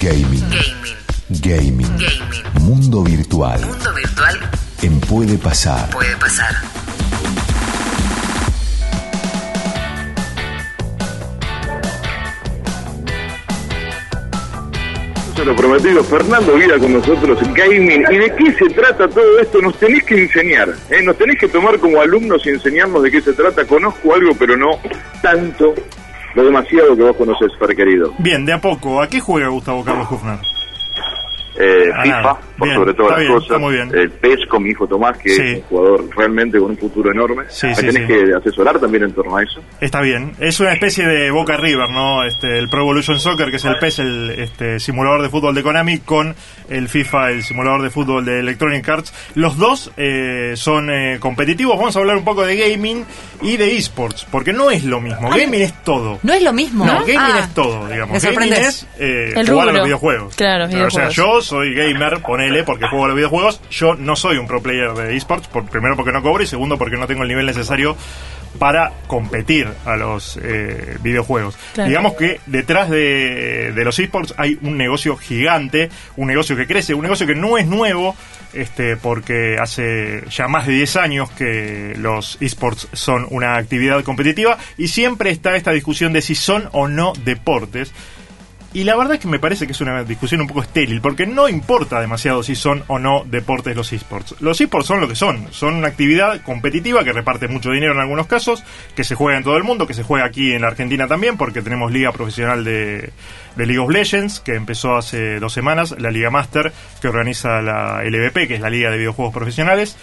Gaming. Gaming. Gaming. Gaming. Mundo virtual. Mundo virtual En Puede Pasar. puede pasar. Se lo prometido, Fernando Vida con nosotros, gaming. ¿Y de qué se trata todo esto? Nos tenés que enseñar, ¿eh? nos tenés que tomar como alumnos y enseñarnos de qué se trata. Conozco algo, pero no tanto, lo demasiado que vos conoces, Fer querido. Bien, de a poco. ¿A qué juega Gustavo Carlos Hufner? Eh, FIFA, nada. Por Bien, sobre todas las bien, cosas. está muy bien. El PES con mi hijo Tomás, que Sí. es un jugador realmente con un futuro enorme. Sí, tenés sí. que asesorar también en torno a eso. Está bien. Es una especie de Boca River, ¿no? Este, el Pro Evolution Soccer, que es el PES, el este, simulador de fútbol de Konami, con el FIFA, el simulador de fútbol de Electronic Arts. Los dos eh, son eh, competitivos. Vamos a hablar un poco de gaming y de esports, porque no es lo mismo. Gaming es todo. No es lo mismo. No, gaming Ah, es todo, digamos. me Gaming es eh, El jugar a los videojuegos. Claro, O sea, videojuegos. yo soy gamer, ponele, porque juego a los videojuegos. Yo no soy un pro player de esports, por, primero porque no cobro y segundo porque no tengo el nivel necesario para competir a los eh, videojuegos. Claro. Digamos que detrás de, de los esports hay un negocio gigante, un negocio que crece, un negocio que no es nuevo, este, porque hace ya más de 10 años que los esports son una actividad competitiva y siempre está esta discusión de si son o no deportes. Y la verdad es que me parece que es una discusión un poco estéril, porque no importa demasiado si son o no deportes los esports. Los esports son lo que son, son una actividad competitiva que reparte mucho dinero en algunos casos, que se juega en todo el mundo, que se juega aquí en la Argentina también, porque tenemos liga profesional de, de League of Legends, que empezó hace dos semanas, la Liga Master, que organiza la LVP, que es la Liga de Videojuegos Profesionales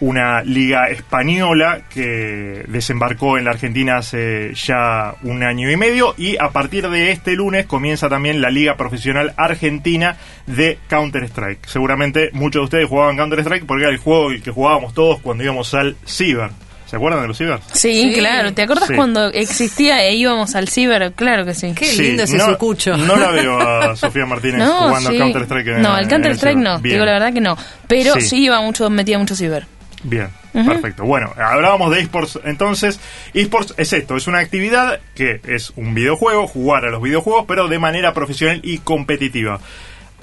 una liga española que desembarcó en la Argentina hace ya un año y medio y a partir de este lunes comienza también la liga profesional argentina de Counter-Strike. Seguramente muchos de ustedes jugaban Counter-Strike porque era el juego el que jugábamos todos cuando íbamos al ciber. ¿Se acuerdan de los ciber? Sí, Sí. claro. ¿Te acuerdas Sí. cuando existía e íbamos al ciber? Claro que sí. Qué lindo ese no, sucucho. No la veo a Sofía Martínez No, jugando sí. Counter-Strike. No, al Counter-Strike no. Bien. Digo la verdad que no. Pero Sí. sí, iba mucho, metía mucho ciber. Bien, perfecto. Bueno, hablábamos de esports entonces. Esports es esto, es una actividad que es un videojuego, jugar a los videojuegos, pero de manera profesional y competitiva.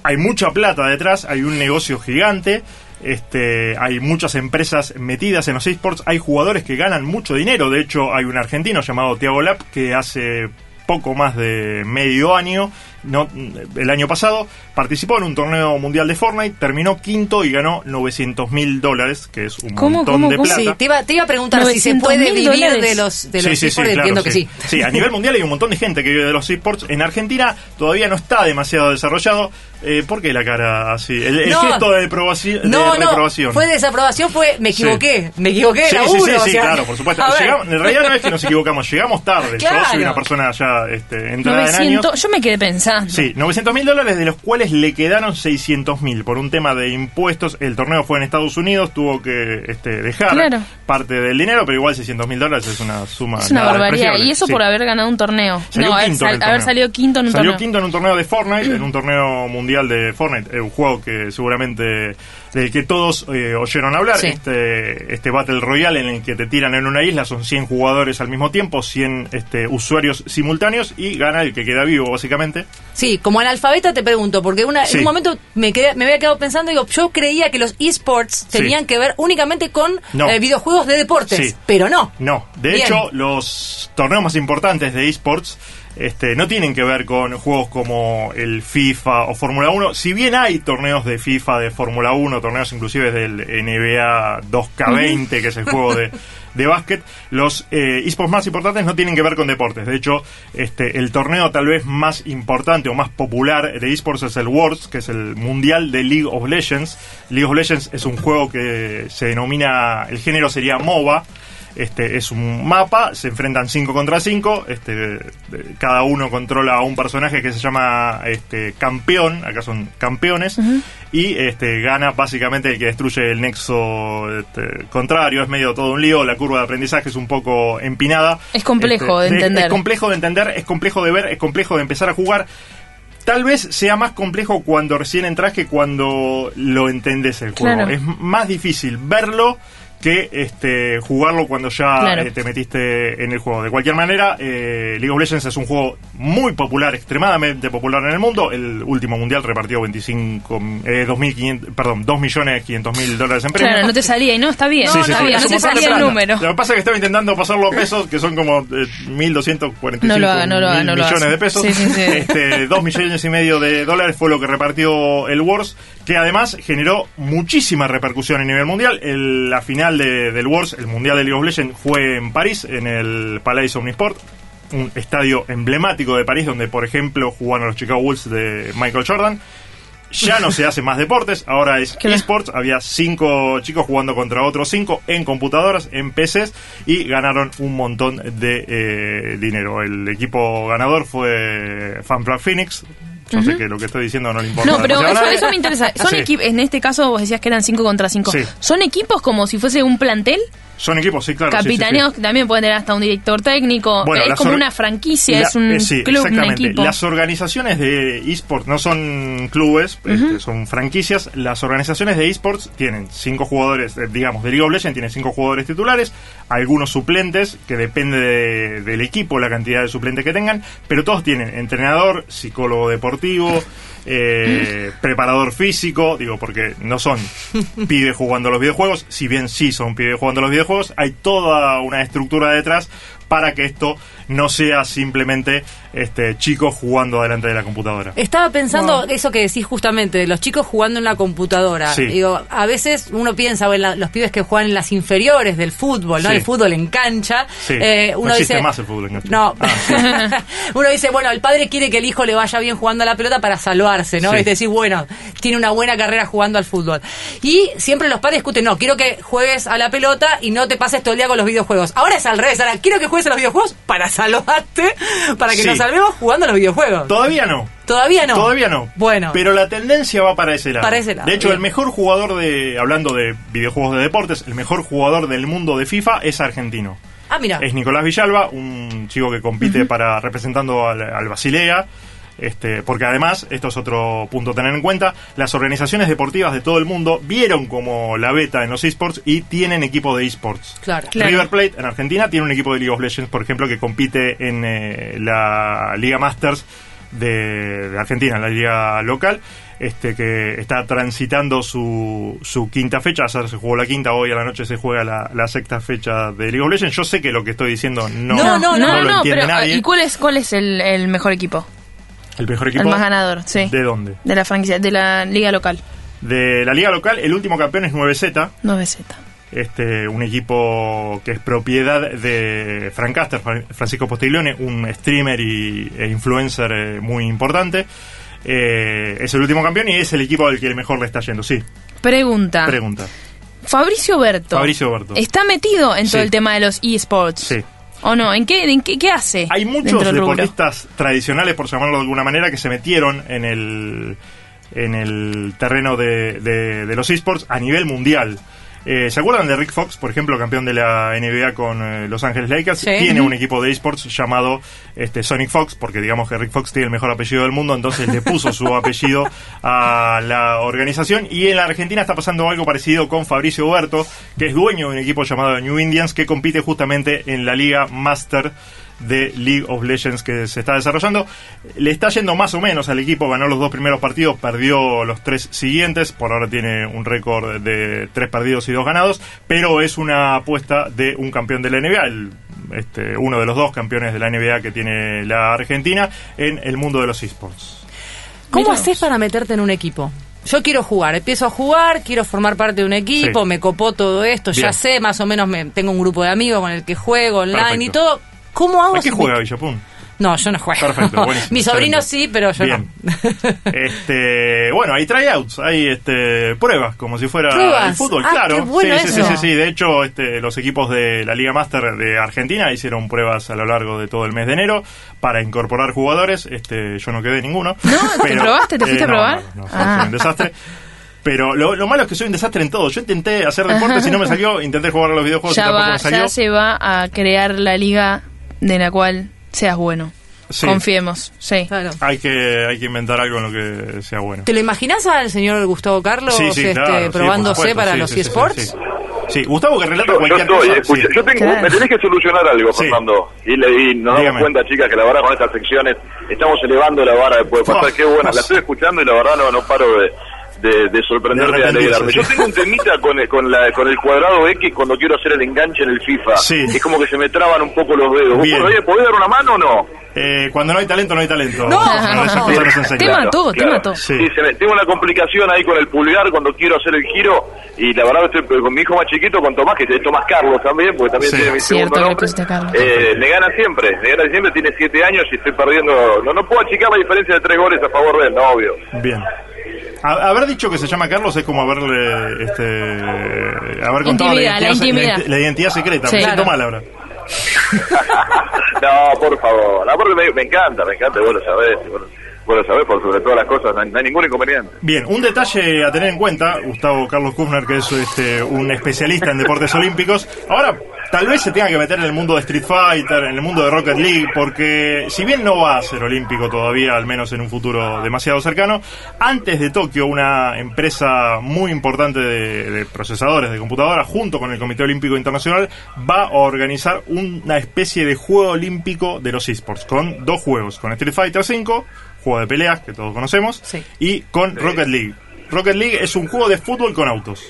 Hay mucha plata detrás, hay un negocio gigante. Este, hay muchas empresas metidas en los esports, hay jugadores que ganan mucho dinero. De hecho, hay un argentino llamado Thiago Lap que hace poco más de medio año, no, el año pasado, participó en un torneo mundial de Fortnite, terminó quinto y ganó 900 mil dólares, que es un ¿Cómo, montón cómo, de plata. Sí, te iba, te iba a preguntar si se 900.000 puede vivir dólares. de los, de los Sí, sí, sí, esports, claro, entiendo que sí. Sí, a nivel mundial hay un montón de gente que vive de los esports. En Argentina todavía no está demasiado desarrollado. Eh, ¿Por qué la cara así? El, el No. gesto de, de No, no, reprobación. fue desaprobación, fue me equivoqué, me equivoqué, Sí, sí, sí, laburo, sí, o sea, claro, por supuesto. Llegamos- en realidad no es que nos equivocamos, llegamos tarde. Yo Claro. soy una persona ya este, entrada en años. 900, yo me quedé pensando. Sí, 900 mil dólares, de los cuales le quedaron 600 mil por un tema de impuestos. El torneo fue en Estados Unidos, tuvo que este, dejar Claro. parte del dinero, pero igual 600 mil dólares es una suma. Es una barbaridad. Y eso Sí. por haber ganado un torneo. Salió no, quinto sal- haber salido quinto en un Salió torneo. quinto en un torneo de Fortnite, en un torneo mundial de Fortnite, eh, un juego que seguramente del que todos eh, oyeron hablar, Sí. este, este Battle Royale en el que te tiran en una isla, son 100 jugadores al mismo tiempo, 100 este, usuarios simultáneos y gana el que queda vivo, básicamente. Sí, como analfabeta te pregunto, porque una, Sí. en un momento me, quedé, me había quedado pensando, digo, yo creía que los esports Sí. tenían que ver únicamente con No. eh, videojuegos de deportes, pero no. No, de Bien. hecho, los torneos más importantes de esports este, no tienen que ver con juegos como el FIFA o Fórmula 1. Si bien hay torneos de FIFA, de Fórmula 1, torneos inclusive del NBA 2K20, que es el juego de, de básquet, los eh, esports más importantes no tienen que ver con deportes. De hecho, este, el torneo tal vez más importante o más popular de esports es el Worlds, que es el mundial de League of Legends. League of Legends es un juego que se denomina, el género sería MOBA. Este, es un mapa, se enfrentan 5 contra 5, este, cada uno controla a un personaje que se llama este, campeón, acá son campeones, y este, gana básicamente el que destruye el nexo este, contrario, es medio todo un lío, la curva de aprendizaje es un poco empinada. Es complejo de entender. Es complejo de entender, es complejo de ver, es complejo de empezar a jugar. Tal vez sea más complejo cuando recién entras que cuando lo entendés el juego. Claro. Es más difícil verlo que este, jugarlo cuando ya Claro. eh, te metiste en el juego. De cualquier manera, eh, League of Legends es un juego muy popular, extremadamente popular en el mundo. El último mundial repartió 25, eh, 2.500, perdón, 2.500.000 dólares en premios. Claro, no te salía y no, está bien. Sí, no, sí, está sí, bien, es no te salía el número. Lo que pasa es que estaba intentando pasarlo a pesos, que son como eh, 1.245 No lo haga, no no lo millones de pesos. Sí, sí, sí. Este, dos millones y medio de dólares fue lo que repartió el Wars, que además generó muchísima repercusión a nivel mundial. El- la final de- del Wars, el Mundial de League of Legends, fue en París, en el Palais Omnisport. Un estadio emblemático de París, donde, por ejemplo, jugaron los Chicago Bulls de Michael Jordan. Ya no se hace más deportes, ahora es esports. Había cinco chicos jugando contra otros cinco en computadoras, en PCs, y ganaron un montón de eh, dinero. El equipo ganador fue Fanflug Phoenix. Yo sé que lo que estoy diciendo no le importa. No, pero eso, eso me interesa. Son Sí. equipos, en este caso vos decías que eran 5 contra 5. Sí. ¿Son equipos como si fuese un plantel? Son equipos, sí, claro. sí. Capitaneos que también pueden tener hasta un director técnico. Bueno, es como una franquicia, La- es un eh, club, un equipo. Las organizaciones de esports no son clubes, este, son franquicias. Las organizaciones de esports tienen cinco jugadores, eh, digamos, de League of Legends tiene cinco jugadores titulares, algunos suplentes, que depende de- del equipo la cantidad de suplentes que tengan, pero todos tienen entrenador, psicólogo deportivo, eh, preparador físico, digo, porque no son pibes jugando a los videojuegos, si bien sí son pibes jugando a los videojuegos, hay toda una estructura detrás para que esto no sea simplemente este chicos jugando delante de la computadora. Estaba pensando eso que decís justamente, de los chicos jugando en la computadora. Sí. Digo, a veces uno piensa la- los pibes que juegan en las inferiores del fútbol, ¿no? Sí. El fútbol en cancha. Sí. Eh, No uno existe dice, más el fútbol en cancha. No. Ah, sí. uno dice, bueno, el padre quiere que el hijo le vaya bien jugando a la pelota para salvarse, ¿no? Sí. Es decir, bueno, tiene una buena carrera jugando al fútbol. Y siempre los padres discuten, no, quiero que juegues a la pelota y no te pases todo el día con los videojuegos. Ahora es al revés, ahora quiero que juegues a los videojuegos para salvarte, para que Sí. nos salvemos jugando a los videojuegos. Todavía no. Todavía no. Todavía no. Bueno. Pero la tendencia va para ese lado. Para ese lado, De hecho, bien. el mejor jugador de, hablando de videojuegos de deportes, el mejor jugador del mundo de FIFA es argentino. Ah, mira. Es Nicolás Villalba, un chico que compite para representando al, al Basilea. Este, porque además, esto es otro punto a tener en cuenta, las organizaciones deportivas de todo el mundo vieron como la beta en los esports y tienen equipo de esports. Claro. Claro. River Plate en Argentina tiene un equipo de League of Legends, por ejemplo, que compite en eh, la Liga Masters de, de Argentina, la liga local, este que está transitando su, su quinta fecha, ayer se jugó la quinta, hoy a la noche se juega la, la sexta fecha de League of Legends. Yo sé que lo que estoy diciendo no, No, no, no, lo no, entiende pero nadie. ¿y cuál es cuál es el, el mejor equipo? El mejor equipo El más ganador, sí. ¿De dónde? De la franquicia, de la liga local. De la liga local, el último campeón es 9Z, 9Z. este, un equipo que es propiedad de Frank Caster, Fran- Francisco Postiglione, un streamer y, e influencer eh, muy importante. Eh, es el último campeón y es el equipo al que mejor le está yendo. Sí, Pregunta. pregunta. Fabricio Berto. Fabricio Berto. ¿Está metido en todo el tema de los eSports? Sí. ¿O no? ¿En qué, en qué, qué hace? Hay muchos deportistas tradicionales, por llamarlo de alguna manera, que se metieron en el, en el terreno de, de- de los esports a nivel mundial. Eh, ¿Se acuerdan de Rick Fox, por ejemplo, campeón de la NBA con eh, Los Ángeles Lakers? Sí. Tiene un equipo de esports llamado este, Sonic Fox, porque digamos que Rick Fox tiene el mejor apellido del mundo, entonces le puso su apellido a la organización. Y en la Argentina está pasando algo parecido con Fabricio Huberto, que es dueño de un equipo llamado New Indians, que compite justamente en la Liga Master de League of Legends que se está desarrollando. Le está yendo más o menos al equipo, ganó los dos primeros partidos, perdió los tres siguientes, por ahora tiene un récord de tres perdidos y dos ganados, pero es una apuesta de un campeón de la NBA, el, este, uno de los dos campeones de la NBA que tiene la Argentina en el mundo de los esports. ¿Cómo Mirá haces para meterte en un equipo? Yo quiero jugar, empiezo a jugar, quiero formar parte de un equipo, Sí. me copó todo esto, ya sé, más o menos me, tengo un grupo de amigos con el que juego online y todo. ¿Cómo hago ¿A qué juega Villapun? No, yo no juego. Perfecto, buenísimo, Mi sobrino excelente. sí, pero yo Bien. no. Este, bueno, hay tryouts, hay este, pruebas, como si fuera ¿Pruebas? el fútbol, Ah, claro. qué bueno sí, sí, sí, eso. sí, sí. De hecho, este, los equipos de la Liga Master de Argentina hicieron pruebas a lo largo de todo el mes de enero para incorporar jugadores. Este, yo no quedé ninguno. ¿No? ¿Te probaste? ¿Te fuiste a no, probar? No, no, Ah. soy un desastre. Pero lo, lo malo es que soy un desastre en todo. Yo intenté hacer deportes y no me salió. Intenté jugar a los videojuegos y Ya, tampoco va, me salió. ya se va a crear la liga de la cual seas bueno. Sí. Confiemos, sí. Claro. Hay que, hay que inventar algo en lo que sea bueno. ¿Te lo imaginas al señor Gustavo Carlos Sí, sí, este, claro, sí, por probándose supuesto, para sí, los eSports? sí, sí. Sí, Gustavo que relata Yo, yo cualquier estoy, cosa. escucha, sí. yo tengo, Claro. me tenés que solucionar algo, Sí. Fernando. Y, le, y nos Dígame. damos cuenta, chicas, que la verdad con estas secciones estamos elevando la vara después de pasar. Oh, Qué buena, la estoy escuchando y la verdad no, no paro de, de, De y alegrarme. sí. Yo tengo un temita con, el- con, la, con el cuadrado X cuando quiero hacer el enganche en el FIFA. Sí. Es como que se me traban un poco los dedos. ¿Vos Bien. podés, podés dar una mano o no? Eh, cuando no hay talento, no hay talento. No. No se enseñan. Te mató, te mató. Sí. Sí, se me- tengo una complicación ahí con el pulgar cuando quiero hacer el giro y la verdad estoy con mi hijo más chiquito, con Tomás, que es Tomás Carlos también, porque también Sí. tiene mi Cierto segundo que le nombre. Eh, me gana siempre, me gana siempre, tiene siete años y estoy perdiendo, no, no puedo achicar la diferencia de tres goles a favor de él, no, obvio. Bien. A- haber dicho que se llama Carlos es como haberle este haber contado la intimidad. la identidad secreta. Sí. Me siento Claro. mal ahora. no, por favor, no, porque me, me encanta, me encanta, vos lo sabés, vos, vos lo sabés, por sobre todas las cosas, no hay, no hay ningún inconveniente. Bien, un detalle a tener en cuenta, Gustavo Carlos Kufner, que es este, un especialista en deportes olímpicos, ahora tal vez se tenga que meter en el mundo de Street Fighter, en el mundo de Rocket League, porque si bien no va a ser olímpico todavía, al menos en un futuro demasiado cercano, antes de Tokio una empresa muy importante de, de procesadores de computadoras, junto con el Comité Olímpico Internacional, va a organizar una especie de juego olímpico de los esports, con dos juegos, con Street Fighter 5, juego de peleas que todos conocemos, Sí. y con Rocket League. Rocket League es un juego de fútbol con autos.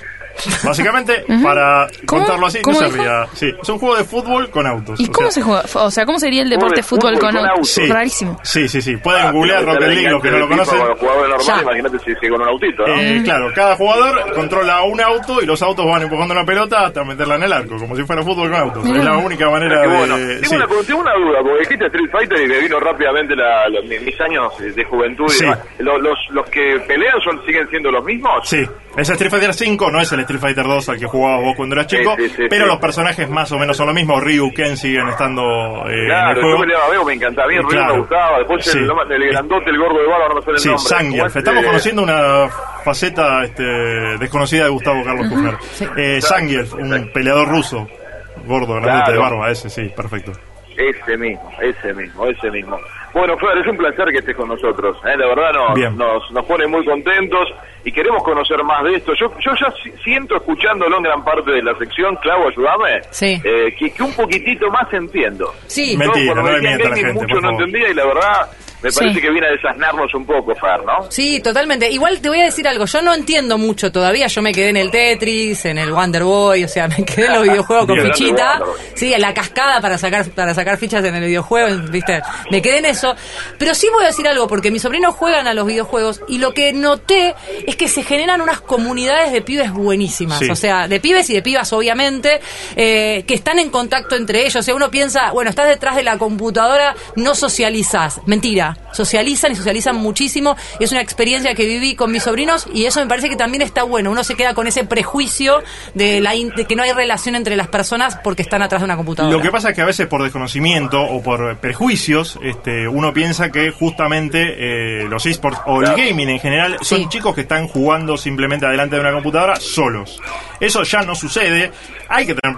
Básicamente, para ¿Cómo? contarlo así, no ¿Cómo se dijo? ría. Sí, es un juego de fútbol con autos. ¿Y cómo sea, se juega? O sea, ¿cómo sería el deporte de fútbol, fútbol con con autos? Sí. Rarísimo. Sí, sí, sí. Pueden Ah, googlear Rocket League, los que no lo conocen. Con jugadores normales, imagínate si, si con un autito, ¿no? Eh, claro, cada jugador controla un auto y los autos van empujando una pelota hasta meterla en el arco, como si fuera fútbol con autos. Es la única manera bueno. de. Tengo, sí. una, tengo una duda, porque dijiste Street Fighter y me vino rápidamente la, la- mis años de juventud. y Sí. demás. Los, los, los que pelean son siguen siendo los mismos? Sí, es Street Fighter 5, no es el Street Fighter 2 al que jugabas vos cuando eras chico, Sí, sí, sí, pero sí. los personajes más o menos son lo mismo. Ryu, Ken siguen estando eh, en Claro, el yo juego. peleaba veo, me encantaba. A mí el Ryu Claro. me gustaba. Después Sí. el, el grandote, el gordo de barba, no me sale el Sí, nombre. Estamos conociendo una faceta este, desconocida de Gustavo Carlos Kufner. Eh, Zangief, un peleador ruso, gordo, grandote de Claro. barba, ese sí, perfecto. Ese mismo, ese mismo, ese mismo. Bueno, Fer, es un placer que estés con nosotros. ¿eh? La verdad nos, nos, nos pone muy contentos y queremos conocer más de esto. Yo, yo ya si- siento, escuchándolo en gran parte de la sección, Clavo, ayúdame, Sí. eh, que, que un poquitito más entiendo. Sí. Me- Mentira, Cuando no me decían la gente, mucho por no favor. entendía y la verdad me Sí. parece que viene a desasnarnos un poco, Fer, ¿no? Sí, totalmente. Igual te voy a decir algo, yo no entiendo mucho todavía, yo me quedé en el Tetris, en el Wonder Boy, o sea, me quedé en los videojuegos con fichita, sí, en la cascada para sacar para sacar fichas en el videojuego, ¿viste? Me quedé en eso, pero sí voy a decir algo porque mis sobrinos juegan a los videojuegos y lo que noté es que se generan unas comunidades de pibes buenísimas, Sí. o sea, de pibes y de pibas obviamente, eh, que están en contacto entre ellos, o sea, uno piensa, bueno, estás detrás de la computadora, no socializás, mentira, socializan y socializan muchísimo, y es una experiencia que viví con mis sobrinos y eso me parece que también está bueno, uno se queda con ese prejuicio de, la in- de que no hay relación entre las personas porque están atrás de una computadora. Lo que pasa es que a veces por desconocimiento o por prejuicios, este, uno piensa que justamente eh, los esports o el gaming en general son Sí. chicos que están jugando simplemente adelante de una computadora solos. Eso ya no sucede. Hay que tener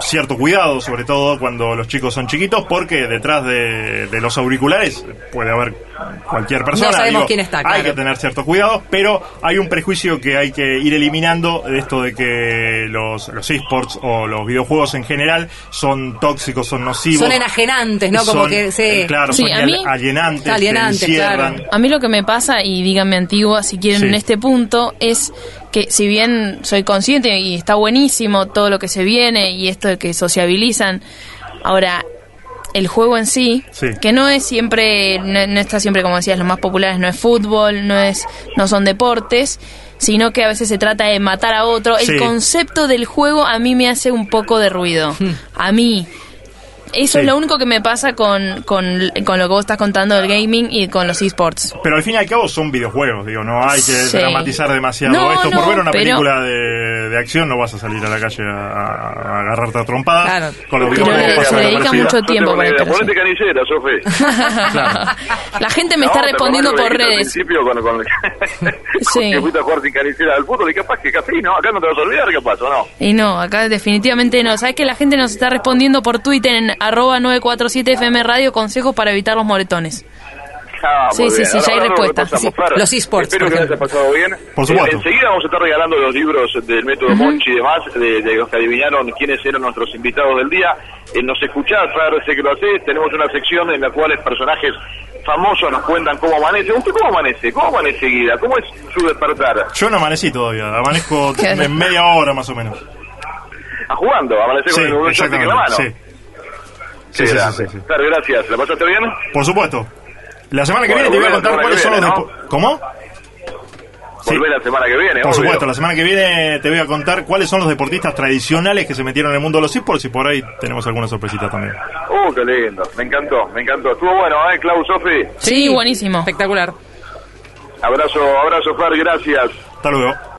cierto cuidado, sobre todo cuando los chicos son chiquitos, porque detrás de, los auriculares puede haber cualquier persona. No sabemos quién está, Hay que tener ciertos cuidados, pero hay un prejuicio que hay que ir eliminando de esto de que los, los esports o los videojuegos en general son tóxicos, son nocivos. Son enajenantes, ¿no? Como son, que se... eh, Claro, Sí, son a mí- alienantes, te Alienantes, claro. A mí lo que me pasa, y díganme antigua si quieren Sí. en este punto, es que si bien soy consciente y está buenísimo todo lo que se viene y esto de que sociabilizan, ahora el juego en sí, Sí. que no es siempre, no, no está siempre como decías, los más populares no es fútbol, no es, no son deportes, sino que a veces se trata de matar a otro. Sí. El concepto del juego a mí me hace un poco de ruido. A mí. Eso Sí. es lo único que me pasa con, con, con lo que vos estás contando del gaming y con los esports. Pero al fin y al cabo son videojuegos, digo, no hay que Sí. dramatizar demasiado No, esto. Por ver una pero- película de, de acción no vas a salir a la calle a, a agarrarte a trompadas. Claro. Con los Pero videojuegos se dedica mucho tiempo No para Ponete canicera, Sofi. La gente me No, está ¿te respondiendo por redes. Al principio con, con, Sí. que fuiste a jugar sin canicera al fútbol y capaz que casi no, acá no te vas a olvidar qué pasó, ¿no? Y no, acá definitivamente no. ¿Sabes que la gente nos está respondiendo por Twitter en arroba 947 FM Radio consejos para evitar los moretones? Ah, Sí, sí, sí, ya hay respuesta. Sí, los esports, Espero por que les haya pasado bien. Por supuesto. Eh, enseguida vamos a estar regalando los libros del método Monchi y demás, de, de los que adivinaron quiénes eran nuestros invitados del día. Eh, nos escuchás, Fer, sé que lo hacés. Tenemos una sección en la cual personajes famosos nos cuentan cómo amanece. ¿Usted cómo amanece? ¿Cómo amanece, Guida? ¿Cómo es su despertar? Yo no amanecí todavía, amanezco Claro. en media hora más o menos. ¿A jugando? ¿Amanece Sí, con el joystick en la mano? Sí. Sí, sí, sí, sí, sí. Fer, gracias. ¿La pasaste bien? Por supuesto. La semana que Bueno, viene te voy a contar cuáles son los ¿Cómo? Sí. Volvé la semana que viene, Por obvio. supuesto, la semana que viene te voy a contar cuáles son los deportistas tradicionales que se metieron en el mundo de los esports y por ahí tenemos alguna sorpresita también. Uh, qué lindo. Me encantó, me encantó. Estuvo bueno, ¿eh, Klaus, Sofi? Sí, buenísimo. Espectacular. Abrazo, abrazo, Fer, gracias. Hasta luego.